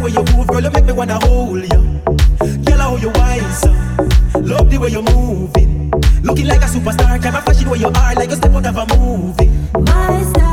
way you move, girl, you make me wanna hold you. Girl, how you wine so? Love the way you're moving. Looking like a superstar, kind of fashion where you are, like a step out of a movie. My style,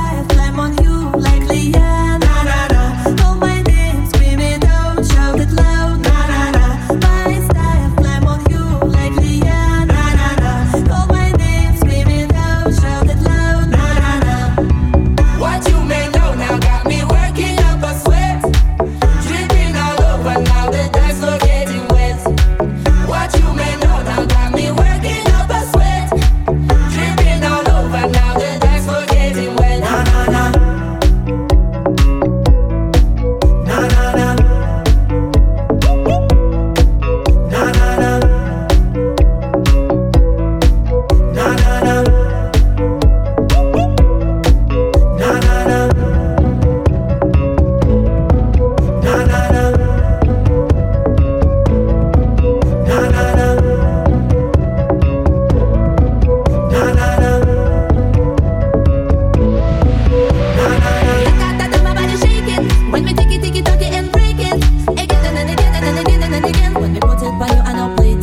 it again when me put it by you and I'm play it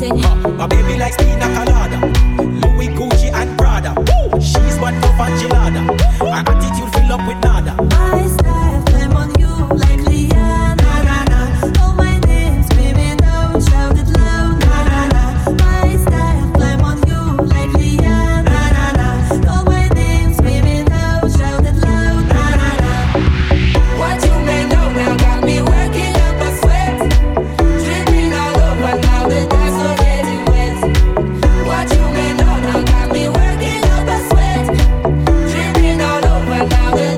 my baby likes Tina Colada, Louis Gucci and Prada. Woo! She's one tough Angelada. Her attitude allow it.